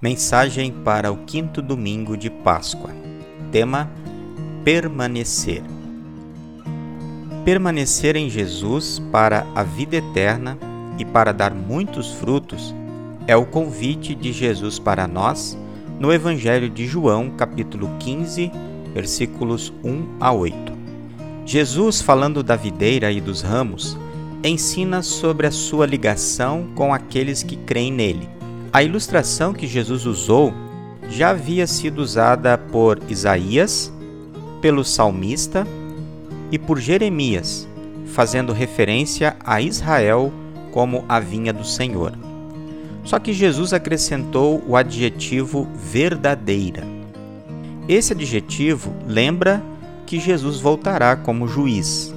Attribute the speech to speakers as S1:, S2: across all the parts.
S1: Mensagem para o quinto domingo de Páscoa. Tema: Permanecer. Permanecer em Jesus para a vida eterna e para dar muitos frutos é o convite de Jesus para nós no Evangelho de João, capítulo 15, versículos 1 a 8. Jesus, falando da videira e dos ramos, ensina sobre a sua ligação com aqueles que creem nele a ilustração que Jesus usou já havia sido usada por Isaías, pelo salmista e por Jeremias, fazendo referência a Israel como a vinha do Senhor. Só que Jesus acrescentou o adjetivo verdadeira. Esse adjetivo lembra que Jesus voltará como juiz.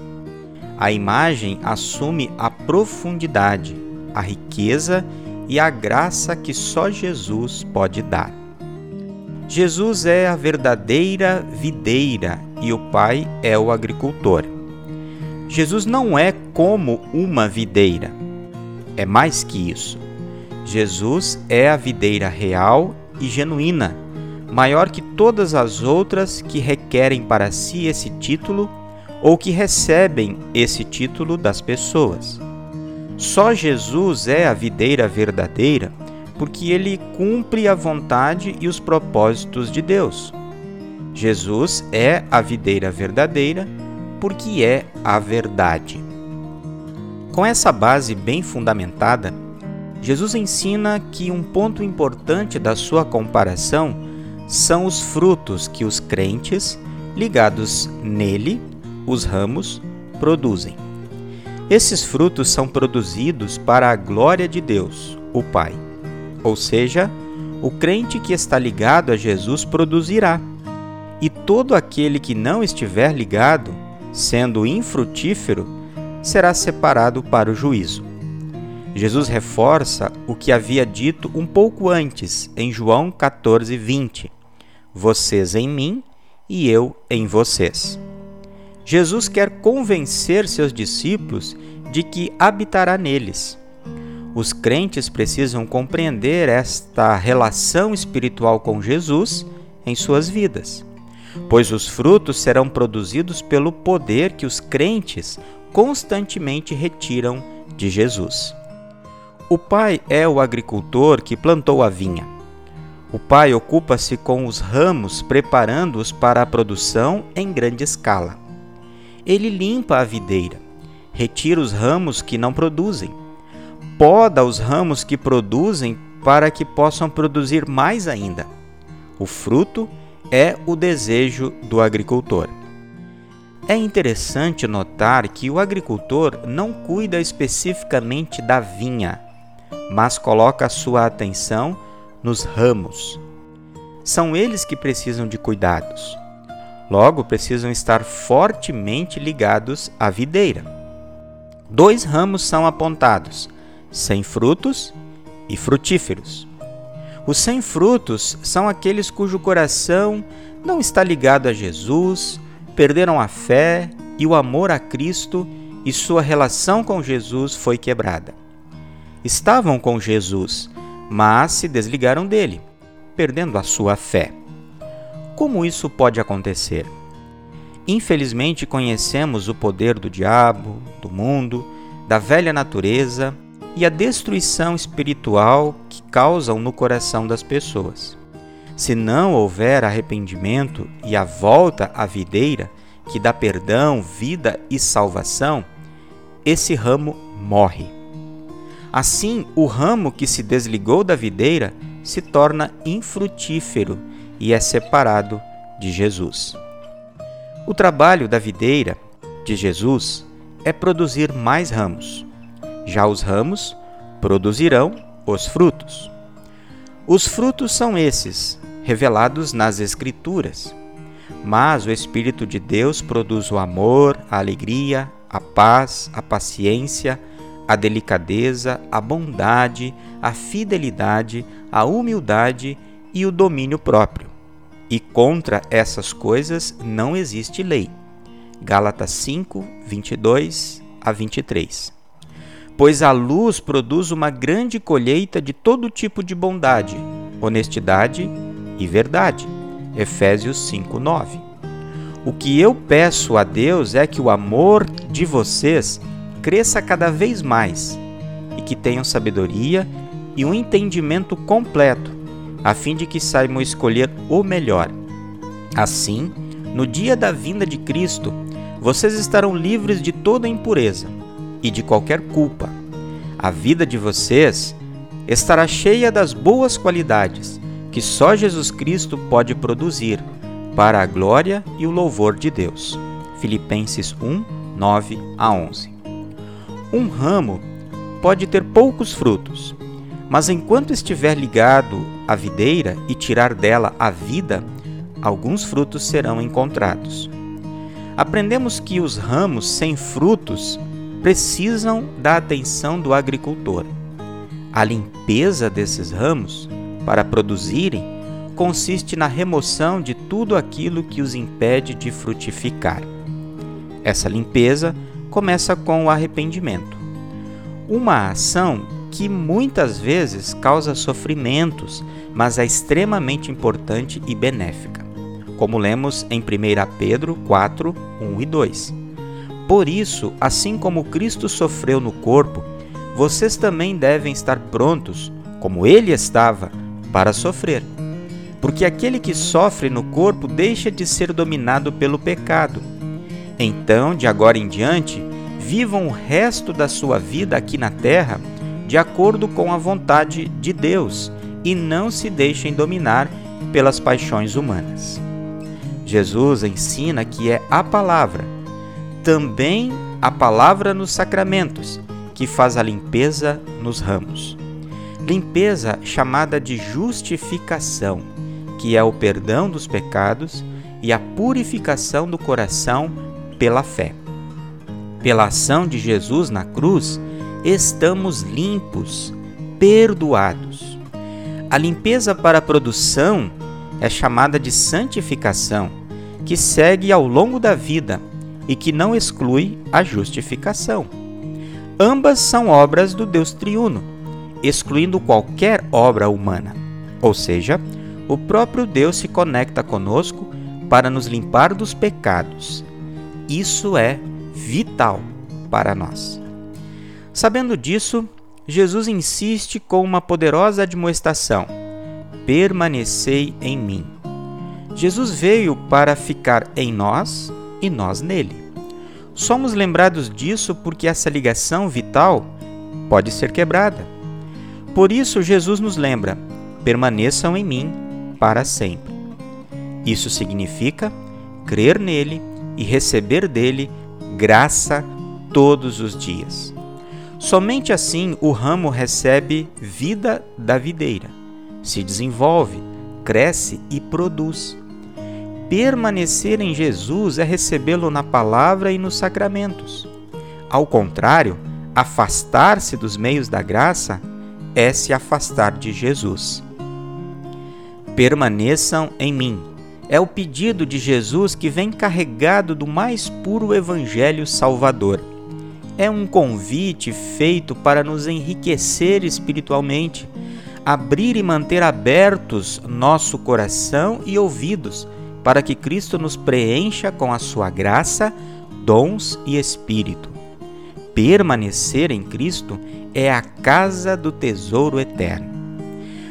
S1: A imagem assume a profundidade, a riqueza e a graça que só Jesus pode dar. Jesus é a verdadeira videira e o Pai é o agricultor. Jesus não é como uma videira, é mais que isso. Jesus é a videira real e genuína, maior que todas as outras que requerem para si esse título ou que recebem esse título das pessoas. Só Jesus é a videira verdadeira porque ele cumpre a vontade e os propósitos de Deus. Jesus é a videira verdadeira porque é a verdade. Com essa base bem fundamentada, Jesus ensina que um ponto importante da sua comparação são os frutos que os crentes, ligados nele, os ramos, produzem. Esses frutos são produzidos para a glória de Deus, o Pai. Ou seja, o crente que está ligado a Jesus produzirá. E todo aquele que não estiver ligado, sendo infrutífero, será separado para o juízo. Jesus reforça o que havia dito um pouco antes, em João 14, 20: Vocês em mim e eu em vocês. Jesus quer convencer seus discípulos de que habitará neles. Os crentes precisam compreender esta relação espiritual com Jesus em suas vidas, pois os frutos serão produzidos pelo poder que os crentes constantemente retiram de Jesus. O pai é o agricultor que plantou a vinha. O pai ocupa-se com os ramos, preparando-os para a produção em grande escala. Ele limpa a videira, retira os ramos que não produzem, poda os ramos que produzem para que possam produzir mais ainda. O fruto é o desejo do agricultor. É interessante notar que o agricultor não cuida especificamente da vinha, mas coloca sua atenção nos ramos. São eles que precisam de cuidados. Logo, precisam estar fortemente ligados à videira. Dois ramos são apontados: sem frutos e frutíferos. Os sem frutos são aqueles cujo coração não está ligado a Jesus, perderam a fé e o amor a Cristo e sua relação com Jesus foi quebrada. Estavam com Jesus, mas se desligaram dele, perdendo a sua fé. Como isso pode acontecer? Infelizmente, conhecemos o poder do diabo, do mundo, da velha natureza e a destruição espiritual que causam no coração das pessoas. Se não houver arrependimento e a volta à videira, que dá perdão, vida e salvação, esse ramo morre. Assim, o ramo que se desligou da videira se torna infrutífero e é separado de Jesus. O trabalho da videira de Jesus é produzir mais ramos. Já os ramos produzirão os frutos. Os frutos são esses, revelados nas Escrituras. Mas o Espírito de Deus produz o amor, a alegria, a paz, a paciência, a delicadeza, a bondade, a fidelidade, a humildade e o domínio próprio. E contra essas coisas não existe lei. Gálatas 5, 22 a 23. Pois a luz produz uma grande colheita de todo tipo de bondade, honestidade e verdade. Efésios 5:9. O que eu peço a Deus é que o amor de vocês cresça cada vez mais e que tenham sabedoria e um entendimento completo, a fim de que saibam escolher o melhor. Assim, no dia da vinda de Cristo, vocês estarão livres de toda impureza e de qualquer culpa. A vida de vocês estará cheia das boas qualidades que só Jesus Cristo pode produzir para a glória e o louvor de Deus. Filipenses 1, 9 a 11. Um ramo pode ter poucos frutos, mas enquanto estiver ligado à videira e tirar dela a vida, alguns frutos serão encontrados. Aprendemos que os ramos sem frutos precisam da atenção do agricultor. A limpeza desses ramos, para produzirem, consiste na remoção de tudo aquilo que os impede de frutificar. Essa limpeza começa com o arrependimento. Uma ação que muitas vezes causa sofrimentos, mas é extremamente importante e benéfica, como lemos em 1 Pedro 4, 1 e 2. Por isso, assim como Cristo sofreu no corpo, vocês também devem estar prontos, como ele estava, para sofrer. Porque aquele que sofre no corpo deixa de ser dominado pelo pecado. Então, de agora em diante, vivam o resto da sua vida aqui na terra de acordo com a vontade de Deus e não se deixem dominar pelas paixões humanas. Jesus ensina que é a palavra, também a palavra nos sacramentos, que faz a limpeza nos ramos. Limpeza chamada de justificação, que é o perdão dos pecados e a purificação do coração pela fé. Pela ação de Jesus na cruz, estamos limpos, perdoados. A limpeza para a produção é chamada de santificação, que segue ao longo da vida e que não exclui a justificação. Ambas são obras do Deus triuno, excluindo qualquer obra humana. Ou seja, o próprio Deus se conecta conosco para nos limpar dos pecados. Isso é vital para nós. Sabendo disso, Jesus insiste com uma poderosa admoestação: permanecei em mim. Jesus veio para ficar em nós e nós nele. Somos lembrados disso porque essa ligação vital pode ser quebrada. Por isso, Jesus nos lembra: permaneçam em mim para sempre. Isso significa crer nele e receber dele graça todos os dias. Somente assim o ramo recebe vida da videira, se desenvolve, cresce e produz. Permanecer em Jesus é recebê-lo na palavra e nos sacramentos. Ao contrário, afastar-se dos meios da graça é se afastar de Jesus. Permaneçam em mim. É o pedido de Jesus que vem carregado do mais puro Evangelho Salvador. É um convite feito para nos enriquecer espiritualmente, abrir e manter abertos nosso coração e ouvidos para que Cristo nos preencha com a sua graça, dons e espírito. Permanecer em Cristo é a casa do tesouro eterno.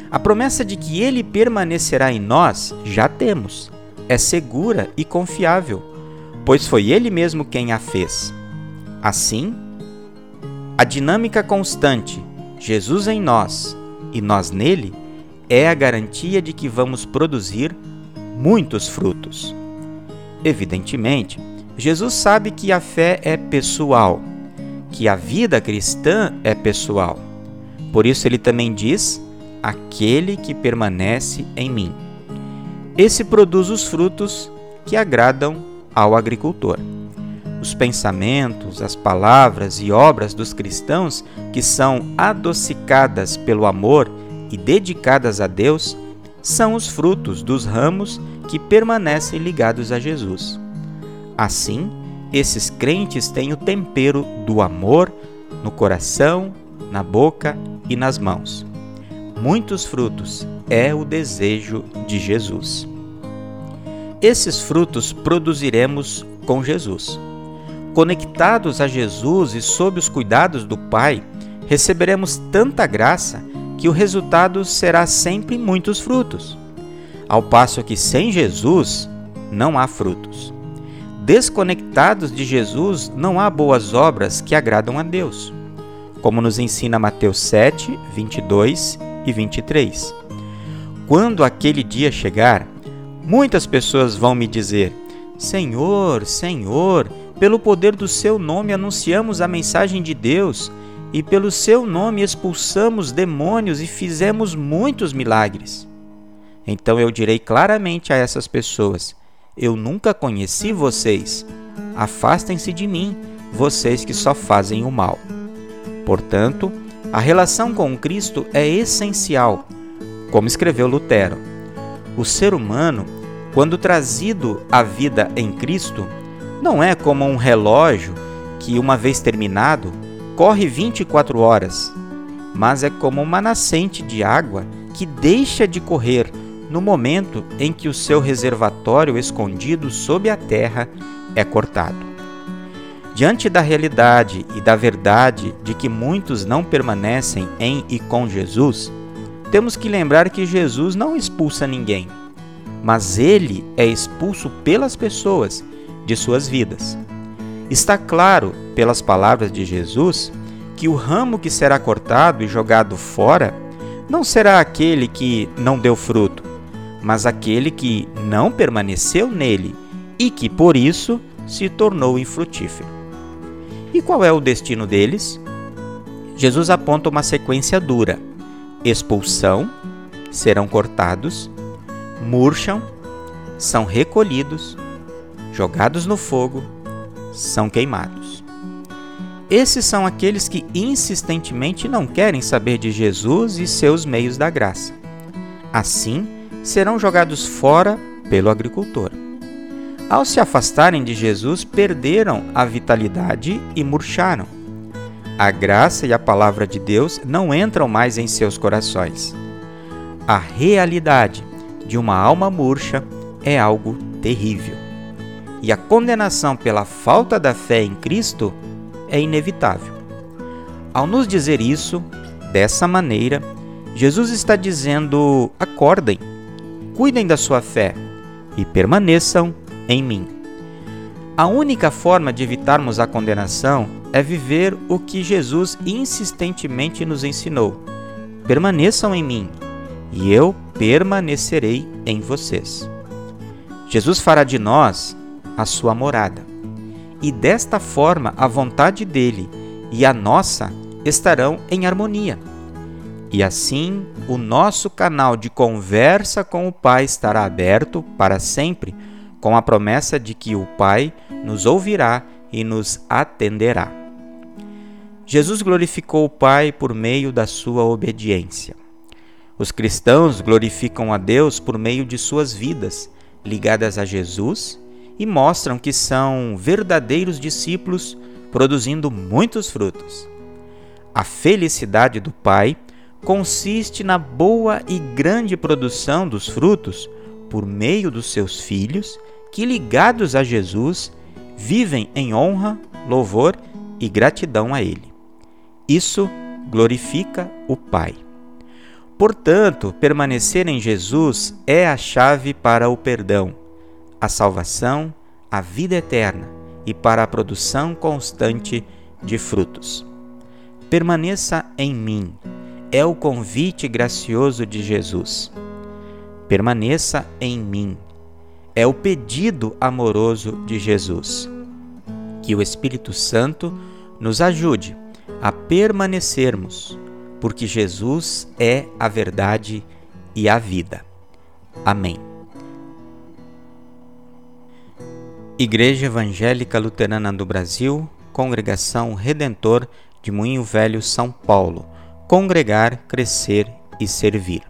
S1: A promessa de que Ele permanecerá em nós já temos, é segura e confiável, pois foi Ele mesmo quem a fez. Assim, a dinâmica constante, Jesus em nós e nós nele, é a garantia de que vamos produzir muitos frutos. Evidentemente, Jesus sabe que a fé é pessoal, que a vida cristã é pessoal. Por isso ele também diz: aquele que permanece em mim. Esse produz os frutos que agradam ao agricultor. Os pensamentos, as palavras e obras dos cristãos que são adocicadas pelo amor e dedicadas a Deus são os frutos dos ramos que permanecem ligados a Jesus. Assim, esses crentes têm o tempero do amor no coração, na boca e nas mãos. Muitos frutos é o desejo de Jesus. Esses frutos produziremos com Jesus. Conectados a Jesus e sob os cuidados do Pai, receberemos tanta graça que o resultado será sempre muitos frutos. Ao passo que sem Jesus não há frutos. Desconectados de Jesus, não há boas obras que agradam a Deus, como nos ensina Mateus 7, 22 e 23. Quando aquele dia chegar, muitas pessoas vão me dizer: Senhor, Senhor, pelo poder do seu nome anunciamos a mensagem de Deus, e pelo seu nome expulsamos demônios e fizemos muitos milagres. Então eu direi claramente a essas pessoas: eu nunca conheci vocês. Afastem-se de mim, vocês que só fazem o mal. Portanto, a relação com Cristo é essencial, como escreveu Lutero. O ser humano, quando trazido à vida em Cristo, não é como um relógio que, uma vez terminado, corre 24 horas, mas é como uma nascente de água que deixa de correr no momento em que o seu reservatório escondido sob a terra é cortado. Diante da realidade e da verdade de que muitos não permanecem em e com Jesus, temos que lembrar que Jesus não expulsa ninguém, mas ele é expulso pelas pessoas de suas vidas. Está claro, pelas palavras de Jesus, que o ramo que será cortado e jogado fora não será aquele que não deu fruto, mas aquele que não permaneceu nele e que por isso se tornou infrutífero. E qual é o destino deles? Jesus aponta uma sequência dura: expulsão, serão cortados, murcham, são recolhidos, jogados no fogo, são queimados. Esses são aqueles que insistentemente não querem saber de Jesus e seus meios da graça. Assim, serão jogados fora pelo agricultor. Ao se afastarem de Jesus, perderam a vitalidade e murcharam. A graça e a palavra de Deus não entram mais em seus corações. A realidade de uma alma murcha é algo terrível. E a condenação pela falta da fé em Cristo é inevitável. Ao nos dizer isso, dessa maneira, Jesus está dizendo: acordem, cuidem da sua fé e permaneçam em mim. A única forma de evitarmos a condenação é viver o que Jesus insistentemente nos ensinou: permaneçam em mim e eu permanecerei em vocês. Jesus fará de nós a sua morada, e desta forma a vontade dele e a nossa estarão em harmonia. E assim, o nosso canal de conversa com o Pai estará aberto para sempre, com a promessa de que o Pai nos ouvirá e nos atenderá. Jesus glorificou o Pai por meio da sua obediência. Os cristãos glorificam a Deus por meio de suas vidas, ligadas a Jesus, e mostram que são verdadeiros discípulos, produzindo muitos frutos. A felicidade do Pai consiste na boa e grande produção dos frutos por meio dos seus filhos, que, ligados a Jesus, vivem em honra, louvor e gratidão a Ele. Isso glorifica o Pai. Portanto, permanecer em Jesus é a chave para o perdão, a salvação, a vida eterna e para a produção constante de frutos. Permaneça em mim é o convite gracioso de Jesus. Permaneça em mim. É o pedido amoroso de Jesus. Que o Espírito Santo nos ajude a permanecermos, porque Jesus é a verdade e a vida. Amém. Igreja Evangélica Luterana do Brasil, Congregação Redentor de Moinho Velho, São Paulo congregar, crescer e servir.